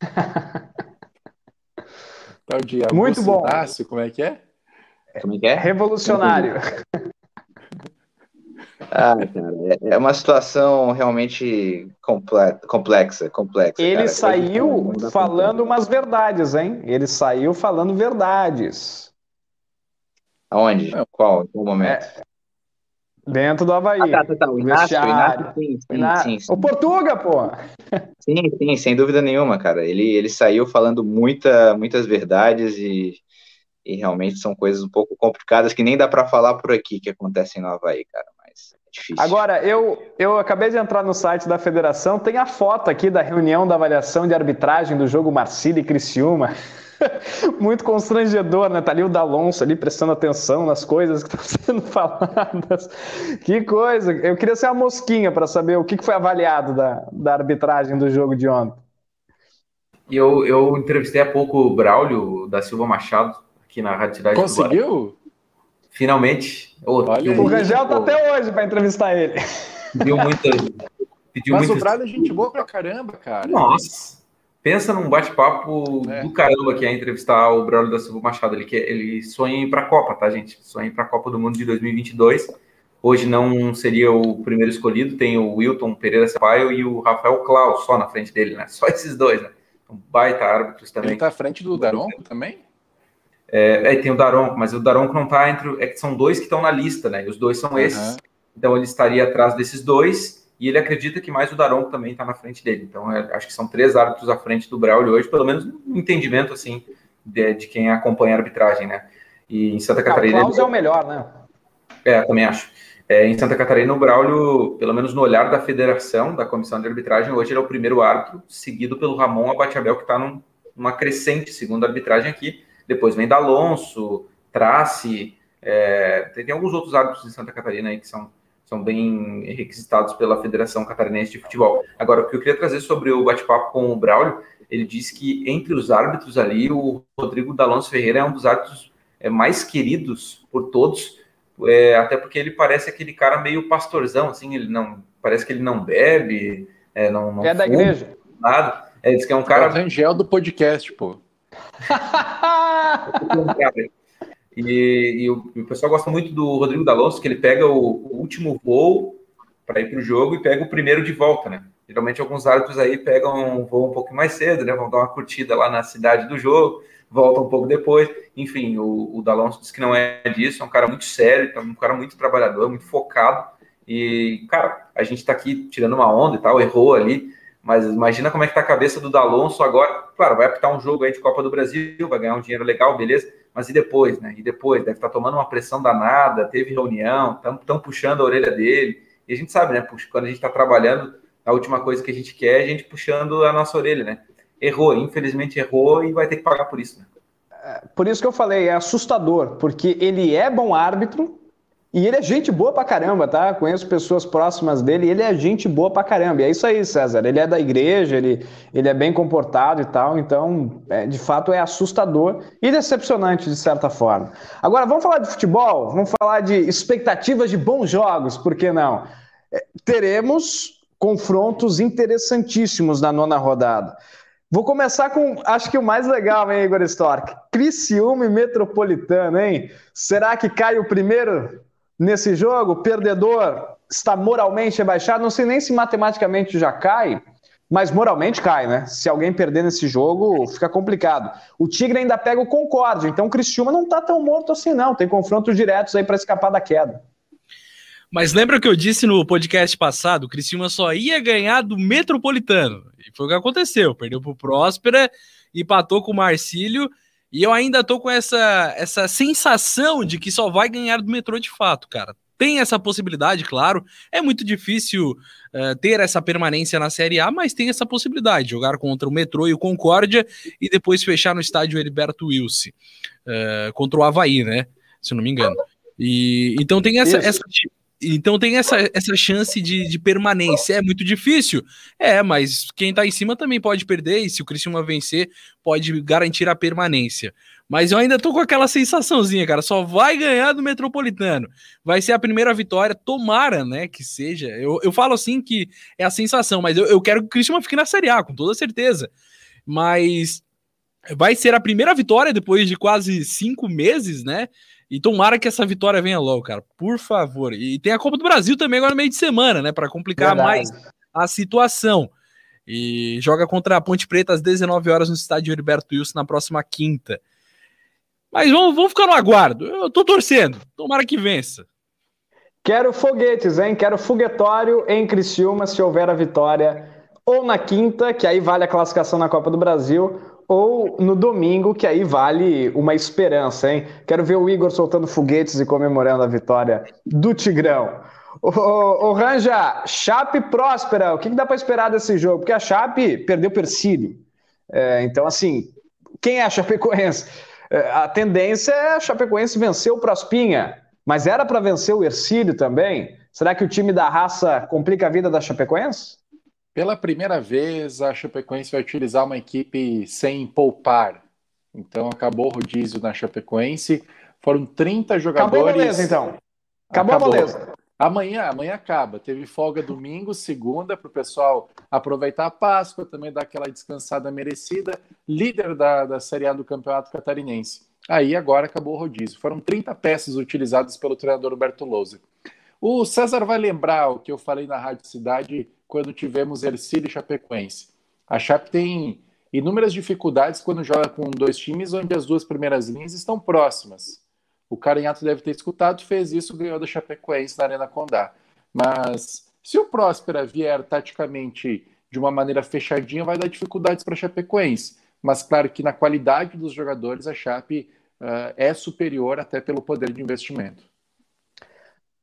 (laughs) Tal dia. Muito bom. como é que é? Como é que é? Revolucionário. (laughs) Ah, cara, é, é uma situação realmente complexa, complexa. Ele cara. saiu falando umas verdades, hein? Ele saiu falando verdades. Aonde? Qual? Em qual momento? É, dentro do Havaí. Ah, tá, tá, tá. O Inácio, o Inácio sim, sim, Inácio. sim, sim. O Portuga, pô! Sim, sim, sem dúvida nenhuma, cara. Ele, ele saiu falando muita, muitas verdades e, e realmente são coisas um pouco complicadas que nem dá para falar por aqui que acontecem no Havaí, cara. Difícil. Agora, eu, eu acabei de entrar no site da federação, tem a foto aqui da reunião da avaliação de arbitragem do jogo Marcília e Criciúma. (laughs) Muito constrangedor, né? Tá ali o D'Alonso ali prestando atenção nas coisas que (laughs) estão sendo faladas. Que coisa! Eu queria ser a mosquinha para saber o que foi avaliado da, da arbitragem do jogo de ontem. Eu, eu entrevistei há pouco o Braulio da Silva Machado aqui na Rádio Cidade Conseguiu? Finalmente. Oh, o Rangel tá até hoje para entrevistar ele. Pediu muita. Pediu Mas muita... o Braulio é gente boa pra caramba, cara. Nossa. Pensa num bate-papo é. do caramba que é entrevistar o Braulio da Silva Machado. Ele, ele sonha em ir pra Copa, tá, gente? Sonha em ir pra Copa do Mundo de 2022. Hoje não seria o primeiro escolhido. Tem o Wilton Pereira Sampaio e o Rafael Klaus só na frente dele, né? (laughs) Só esses dois, né? Um baita árbitros também. Ele tá à frente do Daronco também? É, é, tem o Daronco, mas o Daronco não está entre. É que são dois que estão na lista, né? E os dois são esses. Uhum. Então ele estaria atrás desses dois. E ele acredita que mais o Daronco também está na frente dele. Então é, acho que são três árbitros à frente do Braulio hoje, pelo menos um entendimento assim de, de quem acompanha a arbitragem, né? E em Santa Catarina. Ah, o Klaus é o melhor, né? É, também acho. É, em Santa Catarina, o Braulio, pelo menos no olhar da federação, da comissão de arbitragem, hoje ele é o primeiro árbitro, seguido pelo Ramon Abatiabel, que está num, numa crescente, segundo a arbitragem aqui depois vem D'Alonso, Trace, é, tem, tem, alguns outros árbitros de Santa Catarina aí que são, são bem requisitados pela Federação Catarinense de Futebol. Agora, o que eu queria trazer sobre o bate-papo com o Braulio, ele disse que entre os árbitros ali, o Rodrigo D'Alonso Ferreira é um dos árbitros é, mais queridos por todos, é, até porque ele parece aquele cara meio pastorzão, assim, ele não parece que ele não bebe, é, não, não é da igreja. Nada. Ele diz que é um cara. É o Rangel do podcast, pô. (laughs) (laughs) e, e o, o, pessoal gosta muito do Rodrigo D'Alonso, que ele pega o, o último voo para ir para o jogo e pega o primeiro de volta, né? Geralmente alguns árbitros aí pegam um voo um pouco mais cedo, né? Vão dar uma curtida lá na cidade do jogo, voltam um pouco depois. Enfim, o, o D'Alonso diz que não é disso, é um cara muito sério, é um cara muito trabalhador, muito focado. E, cara, a gente está aqui tirando uma onda e tal, errou ali, mas imagina como é que tá a cabeça do D'Alonso agora. Claro, vai apitar um jogo aí de Copa do Brasil, vai ganhar um dinheiro legal, beleza. Mas e depois, né? E depois, deve estar tá tomando uma pressão danada, teve reunião, estão puxando a orelha dele. E a gente sabe, né? Quando a gente está trabalhando, a última coisa que a gente quer é a gente puxando a nossa orelha, né? Errou, infelizmente errou e vai ter que pagar por isso, né? É, por isso que eu falei, é assustador, porque ele é bom árbitro, e ele é gente boa pra caramba, tá? Conheço pessoas próximas dele ele é gente boa pra caramba. E é isso aí, César. Ele é da igreja, ele, ele é bem comportado e tal. Então, é, de fato, é assustador e decepcionante, de certa forma. Agora, vamos falar de futebol? Vamos falar de expectativas de bons jogos, por que não? É, teremos confrontos interessantíssimos na nona rodada. Vou começar com, acho que o mais legal, hein, Igor Stork? Criciúma e Metropolitano, hein? Será que cai o primeiro nesse jogo, perdedor está moralmente rebaixado. Não sei nem se matematicamente já cai, mas moralmente cai, né? Se alguém perder nesse jogo, fica complicado. O Tigre ainda pega o Concórdia, então o Cristiúma não está tão morto assim, não. Tem confrontos diretos aí para escapar da queda. Mas lembra que eu disse no podcast passado, o Criciúma só ia ganhar do Metropolitano. E foi o que aconteceu. Perdeu para o Próspera, empatou com o Marcílio e eu ainda tô com essa, essa sensação de que só vai ganhar do metrô de fato, cara. tem essa possibilidade, claro. É muito difícil uh, ter essa permanência na Série A, mas tem essa possibilidade, jogar contra o Metrô e o Concórdia e depois fechar no estádio Heriberto Wilson, uh, contra o Havaí, né? Se eu não me engano. E então tem essa, essa então tem essa, essa chance de, de permanência. É muito difícil? É, mas quem tá em cima também pode perder, e se o Criciúma vencer, pode garantir a permanência. Mas eu ainda tô com aquela sensaçãozinha, cara. Só vai ganhar do Metropolitano. Vai ser a primeira vitória, tomara, né? Que seja. Eu, eu falo assim que é a sensação, mas eu, eu quero que o Criciúma fique na Série A, com toda certeza. Mas vai ser a primeira vitória depois de quase cinco meses, né? E tomara que essa vitória venha logo, cara. Por favor. E tem a Copa do Brasil também agora no meio de semana, né? Para complicar Verdade. mais a situação. E joga contra a Ponte Preta às 19 horas no estádio Heriberto Wilson na próxima quinta. Mas vamos, vamos ficar no aguardo. Eu tô torcendo. Tomara que vença. Quero foguetes, hein? Quero foguetório em Criciúma se houver a vitória. Ou na quinta, que aí vale a classificação na Copa do Brasil, ou no domingo, que aí vale uma esperança, hein? Quero ver o Igor soltando foguetes e comemorando a vitória do Tigrão. Ô, ô, Ranja, Chape próspera, o que, que dá para esperar desse jogo? Porque a Chape perdeu Persílio. É, então, assim, quem é a Chapecoense? É, a tendência é a Chapecoense vencer o Prospinha, mas era para vencer o Ercílio também? Será que o time da raça complica a vida da Chapecoense? Pela primeira vez, a Chapecoense vai utilizar uma equipe sem poupar. Então, acabou o rodízio na Chapecoense. Foram 30 jogadores. Acabou a beleza, então. Acabou, acabou. a beleza. Amanhã, amanhã acaba. Teve folga domingo, segunda, para o pessoal aproveitar a Páscoa, também dar aquela descansada merecida. Líder da, da Série A do Campeonato Catarinense. Aí agora acabou o rodízio. Foram 30 peças utilizadas pelo treinador Roberto Lousa. O César vai lembrar o que eu falei na Rádio Cidade quando tivemos Ercílio e Chapecoense. A Chape tem inúmeras dificuldades quando joga com dois times onde as duas primeiras linhas estão próximas. O Carinhato deve ter escutado, fez isso, ganhou da Chapecoense na Arena Condá. Mas se o Próspera vier taticamente de uma maneira fechadinha, vai dar dificuldades para a Chapecoense. Mas claro que na qualidade dos jogadores, a Chape uh, é superior até pelo poder de investimento.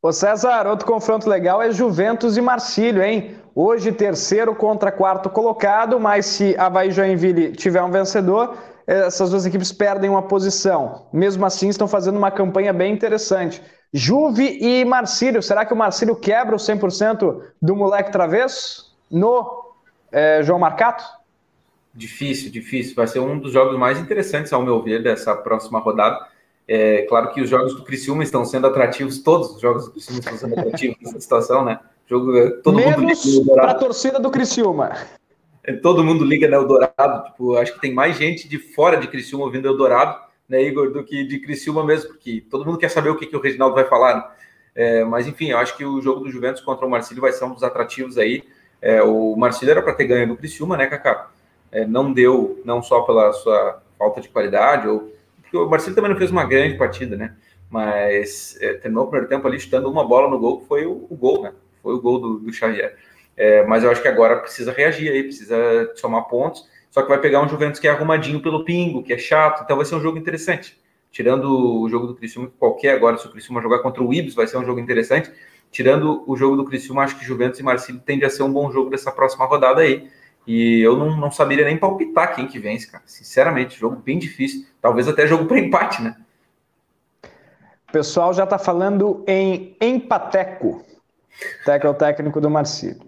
Ô César, outro confronto legal é Juventus e Marcílio, hein? Hoje terceiro contra quarto colocado, mas se Havaí Joinville tiver um vencedor, essas duas equipes perdem uma posição. Mesmo assim, estão fazendo uma campanha bem interessante. Juve e Marcílio, será que o Marcílio quebra o 100% do moleque travesso no é, João Marcato? Difícil, difícil. Vai ser um dos jogos mais interessantes, ao meu ver, dessa próxima rodada é claro que os jogos do Criciúma estão sendo atrativos, todos os jogos do Criciúma estão sendo atrativos (laughs) nessa situação, né? Jogo, é, todo Menos mundo para a torcida do Criciúma. É, todo mundo liga no né, Eldorado, tipo, acho que tem mais gente de fora de Criciúma ouvindo Eldorado, né, Igor, do que de Criciúma mesmo, porque todo mundo quer saber o que, que o Reginaldo vai falar, né? é, mas enfim, eu acho que o jogo do Juventus contra o Marcílio vai ser um dos atrativos aí. É, o Marcílio era para ter ganho do Criciúma, né, Kaká? É, não deu, não só pela sua falta de qualidade ou porque o Marcelo também não fez uma grande partida, né? Mas é, terminou o primeiro tempo ali chutando uma bola no gol, foi o, o gol, né? Foi o gol do, do Xavier. É, mas eu acho que agora precisa reagir aí, precisa somar pontos. Só que vai pegar um Juventus que é arrumadinho pelo pingo, que é chato, então vai ser um jogo interessante. Tirando o jogo do Criciúma, qualquer agora, se o Criciúma jogar contra o Ibis, vai ser um jogo interessante. Tirando o jogo do Criciúma, acho que Juventus e Marcílio tende a ser um bom jogo dessa próxima rodada aí. E eu não, não saberia nem palpitar quem que vence, cara. Sinceramente, jogo bem difícil. Talvez até jogo para empate, né? O pessoal já está falando em empateco. Teco é o técnico do Marcílio.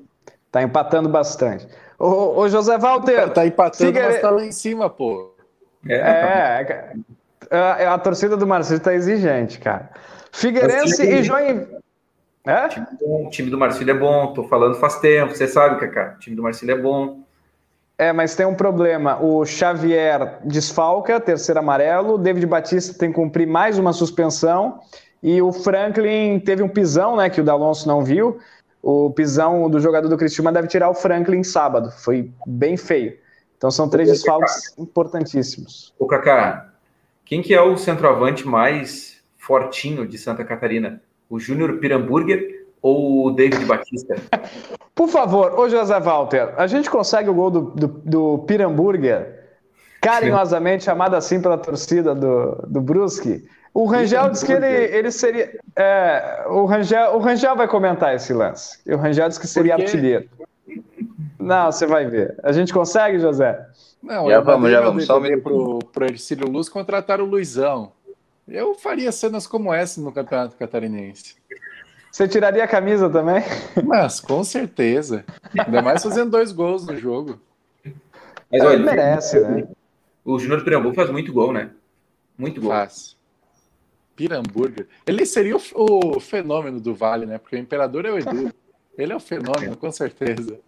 Está empatando bastante. Ô, ô José Walter. Está empatando, Figueire... mas está lá em cima, pô. É, é a, a, torcida do Marcílio está exigente, cara. Figueirense e Joinville. É? O time, o time do Marcílio é bom, tô falando faz tempo, você sabe, Cacá. O time do Marcílio é bom. É, mas tem um problema. O Xavier desfalca, terceiro amarelo. O David Batista tem que cumprir mais uma suspensão. E o Franklin teve um pisão, né? Que o D'Alonso não viu. O pisão do jogador do Cristiúma deve tirar o Franklin sábado. Foi bem feio. Então são três Ô, desfalques Cacá. importantíssimos. O Kaká, quem que é o centroavante mais fortinho de Santa Catarina? O Júnior Piramburger ou o David Batista? (laughs) Por favor, ô José Walter, a gente consegue o gol do, do, do Piramburger carinhosamente chamado assim pela torcida do, do Brusque. O Rangel disse que ele, ele seria. É, o, Rangel, o Rangel vai comentar esse lance. O Rangel disse que seria artilheiro. Não, você vai ver. A gente consegue, José? Não, já vamos, já vamos. Só para pro, pro Ercílio Luz contratar o Luizão. Eu faria cenas como essa no Campeonato Catarinense. Você tiraria a camisa também? Mas, com certeza. Ainda mais fazendo dois gols no jogo. Mas olha, ele merece, né? O Júnior Pirambu faz muito gol, né? Muito gol. Faz. Piramburger. Ele seria o, o, fenômeno do Vale, né? Porque o imperador é o Edu. Ele é o fenômeno, com certeza.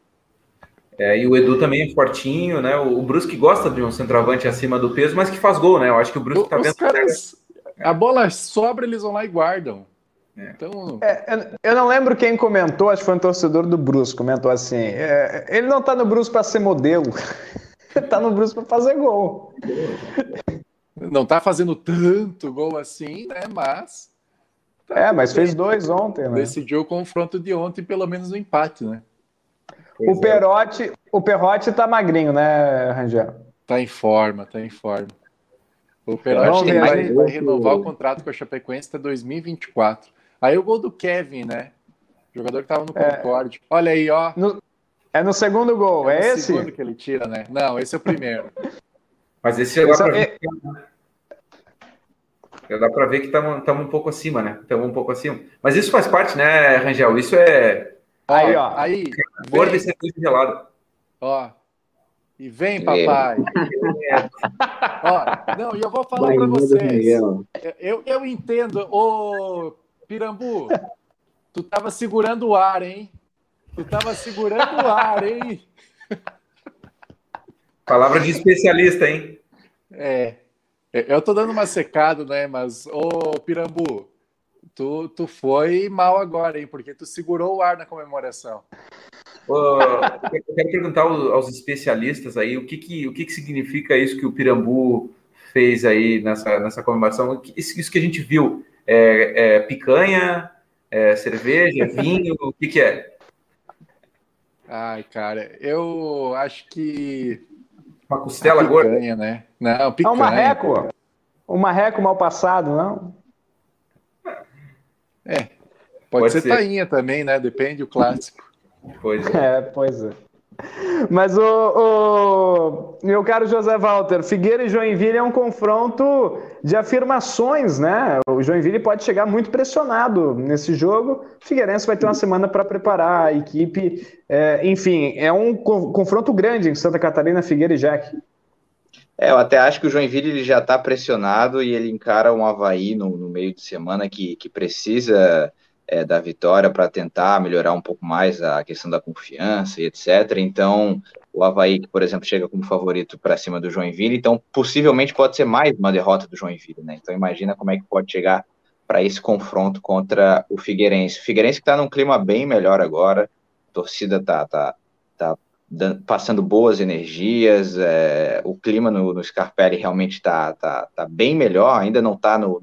É, e o Edu também é fortinho, né? O, o Brusque gosta de um centroavante acima do peso, mas que faz gol, né? Eu acho que o Brusque tá vendo. Caras, a bola sobra, eles vão lá e guardam. É. Então... É, eu não lembro quem comentou, acho que foi um torcedor do Brusque, comentou assim: é, ele não tá no Brusque para ser modelo, (laughs) ele tá no Brusque para fazer gol. Não tá fazendo tanto gol assim, né? Mas. Tá é, mas fez dois ontem, né? Decidiu o confronto de ontem, pelo menos no empate, né? o é. Perotti, o Perotti tá magrinho, né, Rangel? Tá em forma, tá em forma. O Perotti vai, vai, renovar o contrato com a Chapecoense até 2024. Aí o gol do Kevin, né? O jogador que tava no é, Concorde. Olha aí, ó. No, é no segundo gol, é, é esse? É o segundo que ele tira, né? Não, esse é o primeiro. (laughs) Mas esse já dá para ver. Já dá para ver que estamos um pouco acima, né? Estamos um pouco acima. Mas isso faz parte, né, Rangel? Isso é. Aí, ó. Aí. Gordo e cerveja gelado. Ó. E vem, papai. (laughs) ó, não, e eu vou falar para vocês. Eu, eu entendo, ô Pirambu, tu tava segurando o ar, hein? Tu tava segurando o ar, hein? Palavra de especialista, hein? É. Eu tô dando uma secada, né? Mas, ô Pirambu, tu, tu foi mal agora, hein? Porque tu segurou o ar na comemoração. eu quero perguntar aos especialistas aí o que, que, o que, que significa isso que o Pirambu fez aí nessa, nessa comemoração. Isso, isso que a gente viu é, é picanha, é cerveja, (laughs) vinho, o que, que é? Ai, cara, eu acho que uma costela a picanha, gorda? né? Não, picanha. É um marreco. Um marreco mal passado, não? É. Pode, pode ser, ser tainha também, né? Depende do clássico. Pois é. (laughs) é, pois é. Mas o, o, meu caro José Walter, Figueira e Joinville é um confronto de afirmações, né? O Joinville pode chegar muito pressionado nesse jogo. O Figueirense vai ter uma semana para preparar a equipe. É, enfim, é um confronto grande em Santa Catarina, Figueira e Jack. É, eu até acho que o Joinville ele já está pressionado e ele encara um Havaí no, no meio de semana que, que precisa é, da vitória para tentar melhorar um pouco mais a questão da confiança e etc. Então, o Havaí, que, por exemplo, chega como favorito para cima do Joinville, então possivelmente pode ser mais uma derrota do Joinville, né? Então imagina como é que pode chegar para esse confronto contra o Figueirense. O Figueirense que está num clima bem melhor agora, a torcida tá, tá, tá passando boas energias, é, o clima no, no Scarpelli realmente está tá, tá bem melhor, ainda não está no,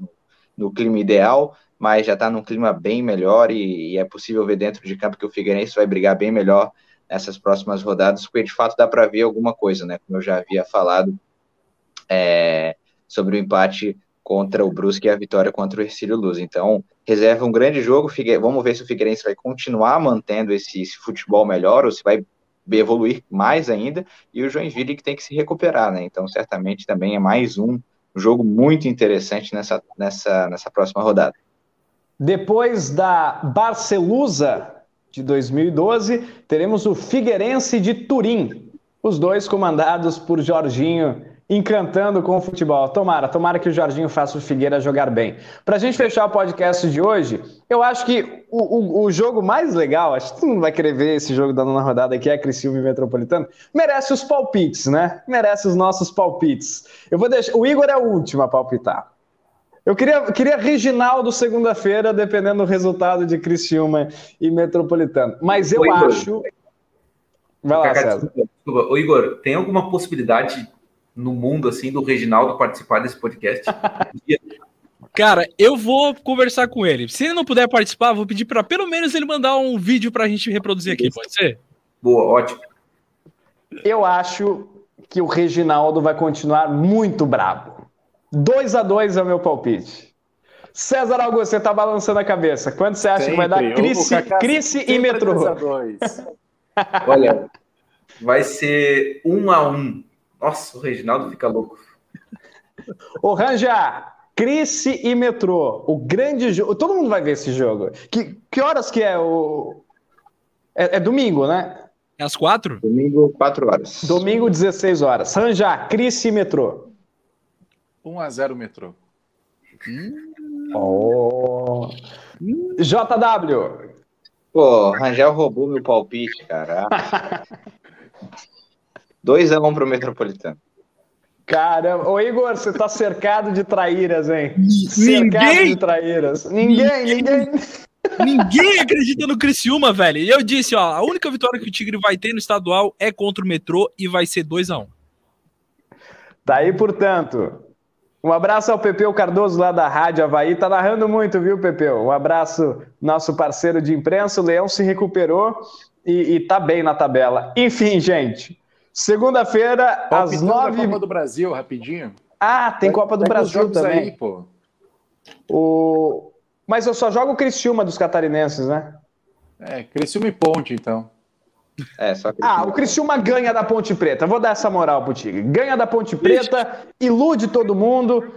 no clima ideal, mas já está num clima bem melhor e, e, é possível ver dentro de campo que o Figueirense vai brigar bem melhor nessas próximas rodadas, porque de fato dá para ver alguma coisa, né? Como eu já havia falado é, sobre o empate contra o Brusque e a vitória contra o Ercílio Luz. Então, reserva um grande jogo. Figue... Vamos ver se o Figueirense vai continuar mantendo esse, esse, futebol melhor ou se vai evoluir mais ainda. E o Joinville que tem que se recuperar, né? Então, certamente também é mais um jogo muito interessante nessa, nessa, nessa próxima rodada. Depois da Barcelusa de 2012, teremos o Figueirense de Turim, os dois comandados por Jorginho, encantando com o futebol. Tomara, tomara que o Jorginho faça o Figueira jogar bem. Para a gente fechar o podcast de hoje, eu acho que o, o, o, jogo mais legal, acho que todo mundo vai querer ver esse jogo da nona rodada, que é Criciúma e Metropolitano, merece os palpites, né? Merece os nossos palpites. Eu vou deixar. O Igor é o último a palpitar. Eu queria, queria Reginaldo segunda-feira, dependendo do resultado de Criciúma e Metropolitano. Mas eu Igor, acho. Vai lá, Cacá, César. Desculpa, Ô, Igor, tem alguma possibilidade no mundo assim do Reginaldo participar desse podcast? (laughs) Cara, eu vou conversar com ele. Se ele não puder participar, vou pedir para pelo menos ele mandar um vídeo para a gente reproduzir aqui, pode ser? Boa, ótimo. Eu acho que o Reginaldo vai continuar muito brabo. 2 a 2 é o meu palpite. César Augusto, você tá balançando a cabeça. Quanto você acha sempre. que vai dar Cris e Metrô? Olha, vai ser um a um. Nossa, o Reginaldo fica louco. Ô, Ranja, Cris e Metrô, o grande jogo. Todo mundo vai ver esse jogo. Que, que horas que é o. É, é domingo, né? É às quatro? Domingo, quatro horas. Domingo, 16 horas. Ranja, Cris e Metrô. 1 a 0 Metrô. Oh. JW. Pô, Rangel roubou meu palpite, cara. (laughs) 2x1 um pro Metropolitano. Caramba, ô Igor, você tá cercado de traíras, hein? Cercado ninguém, de traíras. Ninguém, ninguém. Ninguém acredita no Criciúma, velho. E eu disse, ó, a única vitória que o Tigre vai ter no estadual é contra o Metrô e vai ser 2 a 1 um. Tá aí, portanto, um abraço ao Pepeu Cardoso lá da Rádio Havaí. Tá narrando muito, viu, Pepeu? Um abraço, nosso parceiro de imprensa. O Leão se recuperou e, e tá bem na tabela. Enfim, gente. Segunda-feira, às nove. Copa do Brasil, rapidinho. Ah, tem Copa do Brasil também. Aí, pô. O... Mas eu só jogo o Criciúma dos catarinenses, né? É, Criciúma e Ponte, então. É, só Ah, o Criciúma ganha da Ponte Preta. Vou dar essa moral pro Tigre. Ganha da Ponte Preta, ilude todo mundo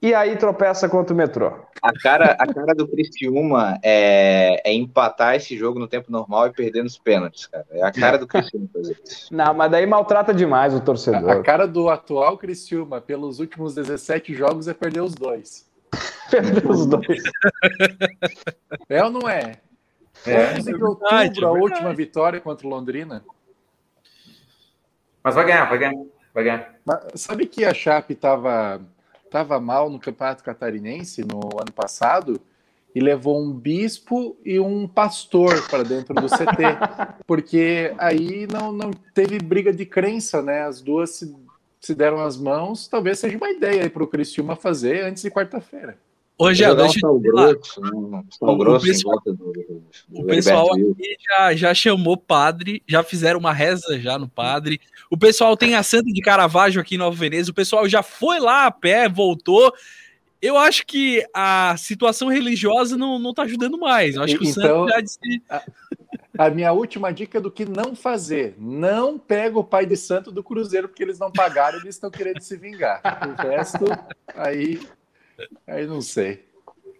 e aí tropeça contra o metrô. A cara, a cara do Criciúma é, é empatar esse jogo no tempo normal e perder nos pênaltis, cara. É a cara do Criciúma fazer isso. (laughs) Não, mas daí maltrata demais o torcedor. A, a cara do atual Criciúma pelos últimos 17 jogos é perder os dois. (laughs) perder os dois. É ou não é? É, 11 de outubro, a última vitória contra o Londrina. Mas vai ganhar, vai ganhar, vai ganhar. Mas sabe que a Chape estava tava mal no Campeonato Catarinense no ano passado e levou um bispo e um pastor para dentro do CT, (laughs) porque aí não, não teve briga de crença, né? As duas se, se deram as mãos. Talvez seja uma ideia para o Cristiúma fazer antes de quarta-feira. Hoje à noite. Um grosso, um o, grosso pessoal, do, do, o pessoal aqui já, já chamou padre, já fizeram uma reza já no padre. O pessoal tem a Santa de Caravaggio aqui em Nova Veneza. O pessoal já foi lá a pé, voltou. Eu acho que a situação religiosa não, não tá ajudando mais. Eu acho que o então, Santo já disse. A, a minha última dica é do que não fazer. Não pega o pai de santo do Cruzeiro, porque eles não pagaram, eles estão querendo se vingar. O resto, aí Aí não sei.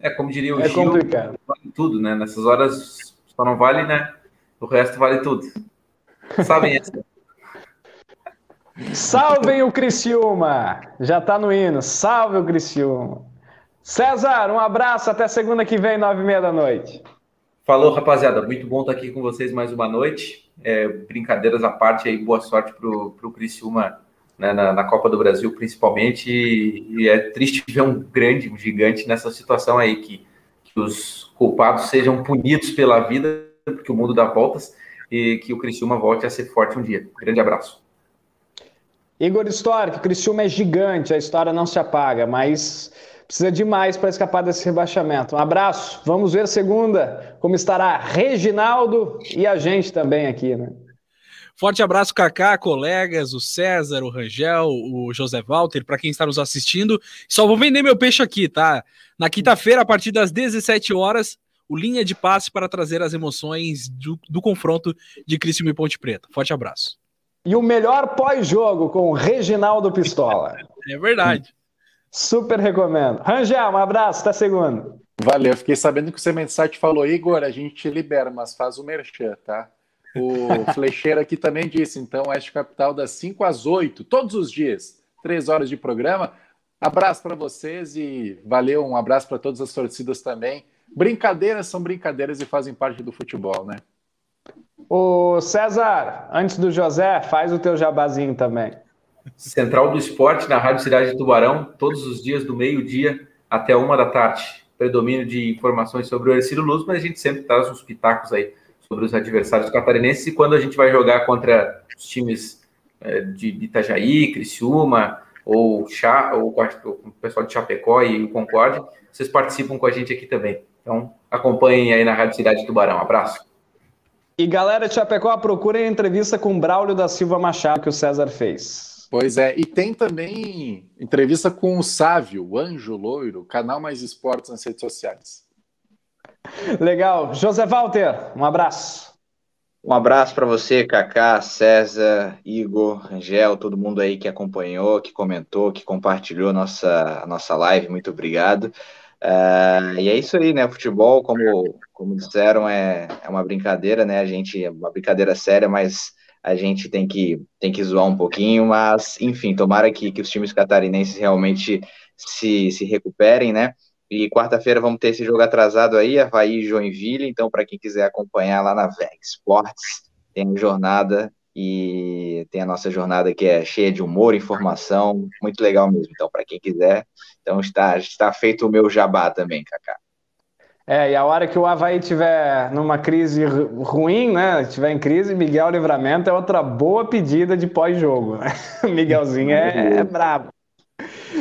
É, como diria o é Gil, complicado. vale tudo, né? Nessas horas só não vale, né? O resto vale tudo. Sabem essa. (laughs) Salvem o Criciúma! Já tá no hino. Salve o Criciúma! César, um abraço. Até segunda que vem, nove e meia da noite. Falou, rapaziada. Muito bom estar aqui com vocês mais uma noite. É, brincadeiras à parte aí, boa sorte pro, pro Criciúma né, na, na, Copa do Brasil, principalmente, e, é triste ver um grande, um gigante nessa situação aí, que, que os culpados sejam punidos pela vida, porque o mundo dá voltas, e que o Criciúma volte a ser forte um dia. Grande abraço. Igor o Criciúma é gigante, a história não se apaga, mas precisa de mais para escapar desse rebaixamento. Um abraço, vamos ver segunda como estará Reginaldo e a gente também aqui, né? Forte abraço, Kaká, colegas, o César, o Rangel, o José Walter, para quem está nos assistindo. Só vou vender meu peixe aqui, tá? Na quinta-feira, a partir das 17 horas, o linha de passe para trazer as emoções do, do confronto de Criciúma e Ponte Preta. Forte abraço. E o melhor pós-jogo com o Reginaldo Pistola. (laughs) é verdade. Super recomendo. Rangel, um abraço, até segunda. Valeu, fiquei sabendo que o Cement Site falou, Igor, a gente te libera, mas faz o merchan, tá? O Flecheiro aqui também disse, então, Oeste Capital das 5 às 8, todos os dias, três horas de programa. Abraço para vocês e valeu, um abraço para todas as torcidas também. Brincadeiras são brincadeiras e fazem parte do futebol, né? O César, antes do José, faz o teu jabazinho também. Central do Esporte na Rádio Cidade de Tubarão, todos os dias do meio-dia até uma da tarde. Predomínio de informações sobre o Ercílio Luz, mas a gente sempre traz uns pitacos aí sobre os adversários catarinenses e quando a gente vai jogar contra os times é, de Itajaí, Criciúma ou, Chá, ou o pessoal de Chapecó e o Concorde, vocês participam com a gente aqui também. Então acompanhem aí na Rádio Cidade de Tubarão. Um abraço. E galera de Chapecó, procurem a entrevista com Braulio da Silva Machado que o César fez. Pois é, e tem também entrevista com o Sávio, o Anjo Loiro, canal Mais Esportes nas redes sociais. Legal. José Walter, um abraço. Um abraço para você, Kaká, César, Igor, Angel, todo mundo aí que acompanhou, que comentou, que compartilhou nossa, nossa live. Muito obrigado. Uh, e é isso aí, né? Futebol, como, como disseram, é, é uma brincadeira, né? A gente, é uma brincadeira séria, mas a gente tem que, tem que zoar um pouquinho, mas, enfim, tomara que, que os times catarinenses realmente se, se recuperem, né? E quarta-feira vamos ter esse jogo atrasado aí, Havaí e Joinville, então para quem quiser acompanhar lá na VEG Sports, tem jornada e tem a nossa jornada que é cheia de humor, informação, muito legal mesmo. Então, para quem quiser, então está, está feito o meu jabá também, Kaká. É, e a hora que o Havaí tiver numa crise ruim, né? Tiver em crise, Miguel Livramento é outra boa pedida de pós-jogo. (laughs) Miguelzinho é, é brabo.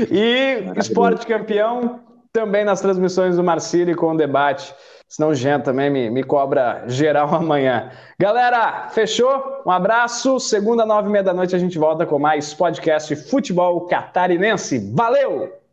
E esporte campeão também nas transmissões do Marcílio com o debate. Senão o Jean também me, me cobra geral (laughs) amanhã. Galera, fechou? Um abraço. Segunda, nove e meia da noite, a gente volta com mais podcast Futebol Catarinense. Valeu!